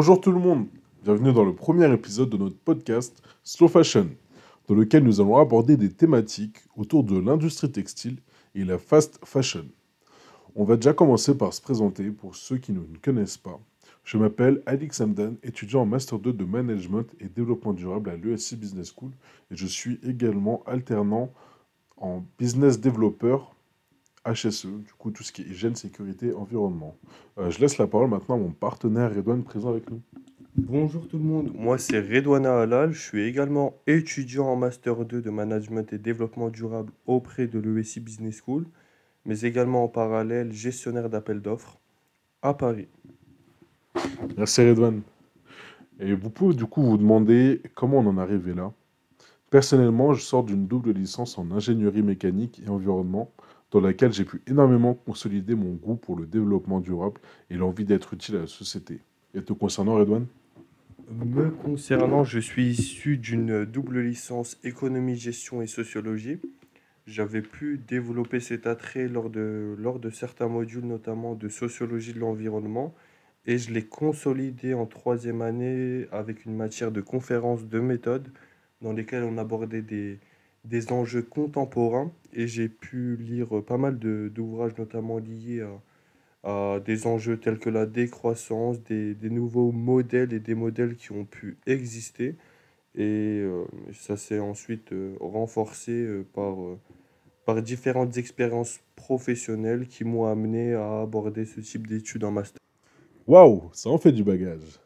Bonjour tout le monde, bienvenue dans le premier épisode de notre podcast Slow Fashion, dans lequel nous allons aborder des thématiques autour de l'industrie textile et la fast fashion. On va déjà commencer par se présenter pour ceux qui ne nous connaissent pas. Je m'appelle Alix Hamdan, étudiant en Master 2 de Management et Développement Durable à l'ESC Business School et je suis également alternant en Business Developer HSE, du coup tout ce qui est hygiène, sécurité, environnement. Euh, je laisse la parole maintenant à mon partenaire Redouane présent avec nous. Bonjour tout le monde, moi c'est Redouana Halal, je suis également étudiant en Master 2 de Management et Développement Durable auprès de l'ESI Business School, mais également en parallèle gestionnaire d'appel d'offres à Paris. Merci Redouane. Et vous pouvez du coup vous demander comment on en est arrivé là. Personnellement, je sors d'une double licence en ingénierie mécanique et environnement dans laquelle j'ai pu énormément consolider mon goût pour le développement durable et l'envie d'être utile à la société. Et te concernant, Redouane? Me concernant, je suis issu d'une double licence économie, gestion et sociologie. J'avais pu développer cet attrait lors de, lors de certains modules, notamment de sociologie de l'environnement, et je l'ai consolidé en troisième année avec une matière de conférences de méthode dans lesquelles on abordait des, des enjeux contemporains et j'ai pu lire pas mal d'ouvrages, notamment liés à, des enjeux tels que la décroissance, des, des, nouveaux modèles et des modèles qui ont pu exister. Et euh, ça s'est ensuite euh, renforcé euh, par, par différentes expériences professionnelles qui m'ont amené à aborder ce type d'études en master. Waouh, ça en fait du bagage.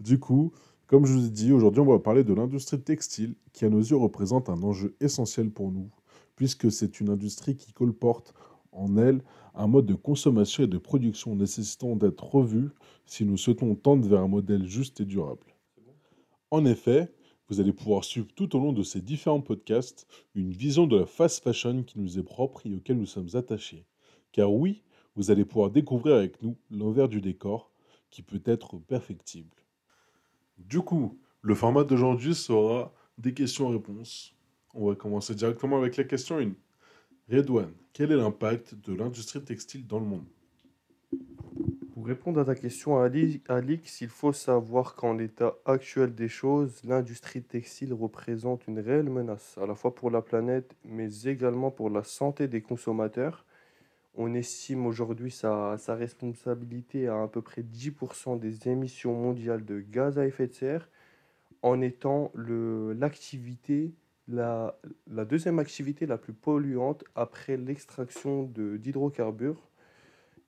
Du coup, comme je vous ai dit, aujourd'hui, on va parler de l'industrie textile qui, à nos yeux, représente un enjeu essentiel pour nous, puisque c'est une industrie qui colporte en elle un mode de consommation et de production nécessitant d'être revu si nous souhaitons tendre vers un modèle juste et durable. En effet, vous allez pouvoir suivre tout au long de ces différents podcasts une vision de la fast fashion qui nous est propre et auquel nous sommes attachés. Car oui, vous allez pouvoir découvrir avec nous l'envers du décor qui peut être perfectible. Du coup, le format d'aujourd'hui sera des questions-réponses. On va commencer directement avec la question 1. Redouane, quel est l'impact de l'industrie textile dans le monde? Pour répondre à ta question, Alix, il faut savoir qu'en l'état actuel des choses, l'industrie textile représente une réelle menace, à la fois pour la planète, mais également pour la santé des consommateurs. On estime aujourd'hui sa, sa, responsabilité à à peu près 10% des émissions mondiales de gaz à effet de serre, en étant la, la, deuxième activité la plus polluante après l'extraction d'hydrocarbures.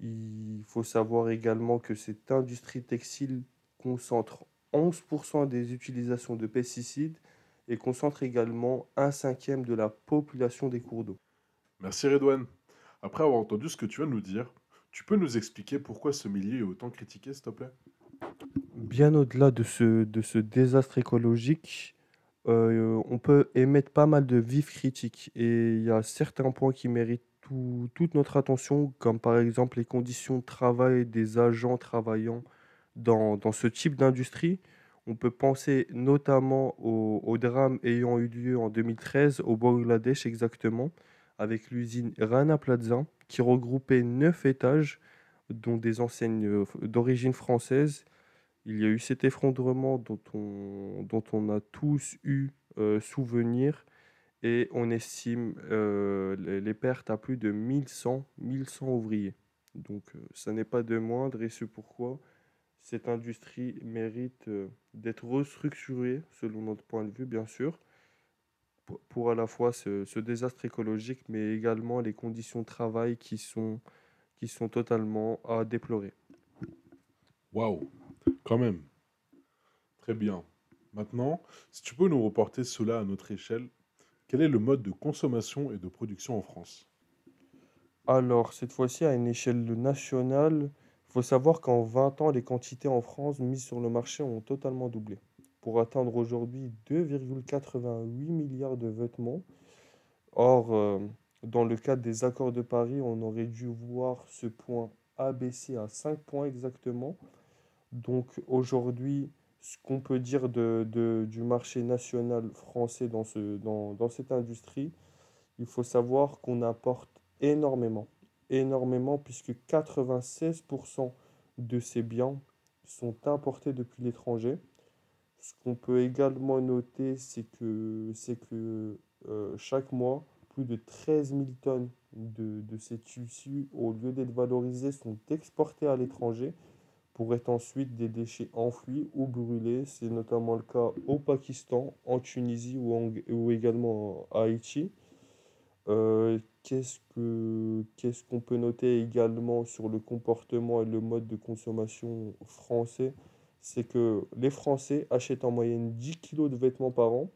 Il faut savoir également que cette industrie textile concentre 11% des utilisations de pesticides et concentre également un cinquième de la population des cours d'eau. Merci Redouane. Après avoir entendu ce que tu de nous dire, tu peux nous expliquer pourquoi ce milieu est autant critiqué, s'il te plaît? Bien au-delà de ce, de ce désastre écologique, euh, on peut émettre pas mal de vives critiques. Et il y a certains points qui méritent tout, toute notre attention, comme par exemple les conditions de travail des agents travaillant dans, dans ce type d'industrie. On peut penser notamment au, au drame ayant eu lieu en 2013 au Bangladesh exactement, avec l'usine Rana Plaza, qui regroupait neuf étages, dont des enseignes euh, d'origine française. Il y a eu cet effondrement dont on, dont on a tous eu euh, souvenir et on estime euh, les, pertes à plus de 1100, 1100 ouvriers. Donc ça n'est pas de moindre et c'est pourquoi cette industrie mérite d'être restructurée selon notre point de vue bien sûr pour à la fois ce, ce, désastre écologique, mais également les conditions de travail qui sont, qui sont totalement à déplorer. Waouh, quand même. Très bien. Maintenant, si tu peux nous reporter cela à notre échelle, quel est le mode de consommation et de production en France? Alors, cette fois-ci, à une échelle nationale, il faut savoir qu'en 20 ans, les quantités en France mises sur le marché ont totalement doublé pour atteindre aujourd'hui 2,88 milliards de vêtements. Or, euh, dans le cadre des accords de Paris, on aurait dû voir ce point abaissé à 5 points exactement. Donc aujourd'hui, ce qu'on peut dire de, de, du marché national français dans, ce, dans, dans cette industrie, il faut savoir qu'on apporte énormément, énormément, puisque 96% de ces biens sont importés depuis l'étranger. Ce qu'on peut également noter, c'est que, c'est que euh, chaque mois, plus de 13 000 tonnes de, de ces tissus, au lieu d'être valorisés, sont exportés à l'étranger pour être ensuite des déchets enfouis ou brûlés. C'est notamment le cas au Pakistan, en Tunisie ou, ou également à Haïti. Euh, qu'est-ce que, qu'est-ce qu'on peut noter également sur le comportement et le mode de consommation français? C'est que les Français achètent en moyenne 10 kg de vêtements par an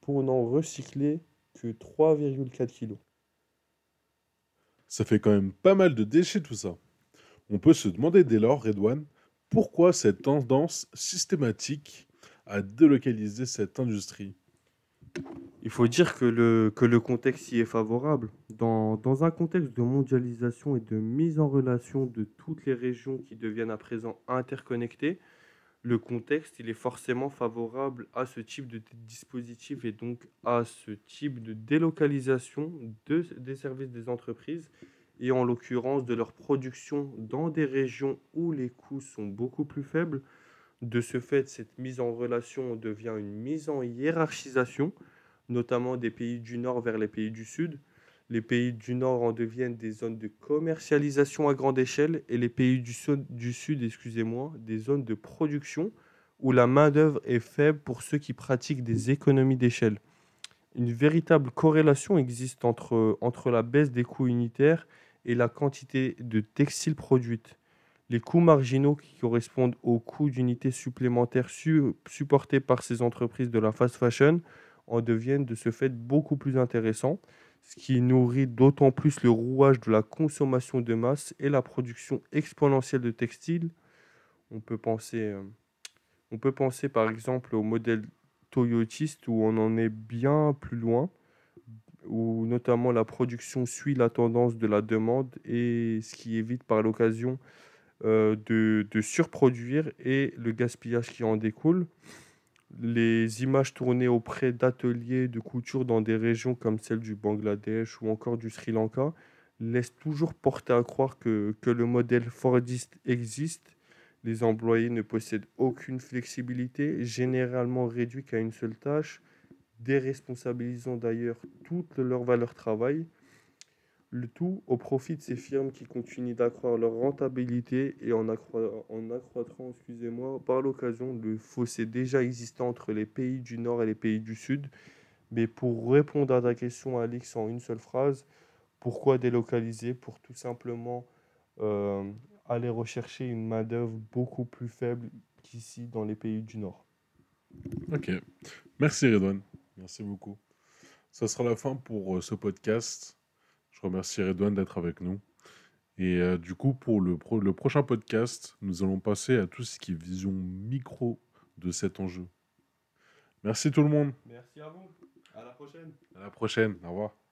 pour n'en recycler que 3,4 kg. Ça fait quand même pas mal de déchets tout ça. On peut se demander dès lors, Redouane, pourquoi cette tendance systématique à délocaliser cette industrie? Il faut dire que le, que le contexte y est favorable. Dans, dans un contexte de mondialisation et de mise en relation de toutes les régions qui deviennent à présent interconnectées, le contexte il est forcément favorable à ce type de dispositif et donc à ce type de délocalisation de, des services des entreprises et en l'occurrence de leur production dans des régions où les coûts sont beaucoup plus faibles. De ce fait, cette mise en relation devient une mise en hiérarchisation, notamment des pays du Nord vers les pays du Sud. Les pays du Nord en deviennent des zones de commercialisation à grande échelle et les pays du, Sud, excusez-moi, des zones de production où la main-d'œuvre est faible pour ceux qui pratiquent des économies d'échelle. Une véritable corrélation existe entre, entre la baisse des coûts unitaires et la quantité de textiles produites. Les coûts marginaux qui correspondent aux coûts d'unités supplémentaires supportés par ces entreprises de la fast fashion en deviennent de ce fait beaucoup plus intéressants, ce qui nourrit d'autant plus le rouage de la consommation de masse et la production exponentielle de textiles. On peut penser, euh, on peut penser par exemple au modèle toyotiste où on en est bien plus loin où notamment la production suit la tendance de la demande et ce qui évite par l'occasion euh, de, de, surproduire et le gaspillage qui en découle. Les images tournées auprès d'ateliers de couture dans des régions comme celle du Bangladesh ou encore du Sri Lanka laissent toujours porter à croire que, que le modèle Fordiste existe. Les employés ne possèdent aucune flexibilité, généralement réduits qu'à une seule tâche déresponsabilisant d'ailleurs toute leur valeur travail, le tout au profit de ces firmes qui continuent d'accroître leur rentabilité et en, accroîtrant excusez-moi, par l'occasion le fossé déjà existant entre les pays du Nord et les pays du Sud. Mais pour répondre à ta question, Alix, en une seule phrase, pourquoi délocaliser? Pour tout simplement euh, aller rechercher une main-d'œuvre beaucoup plus faible qu'ici dans les pays du Nord. Ok. Merci, Redouane. Merci beaucoup. Ça sera la fin pour euh, ce podcast. Remercie Redouane d'être avec nous. Et euh, du coup, pour le, le prochain podcast, nous allons passer à tout ce qui est vision micro de cet enjeu. Merci tout le monde. Merci à vous. À la prochaine. À la prochaine. Au revoir.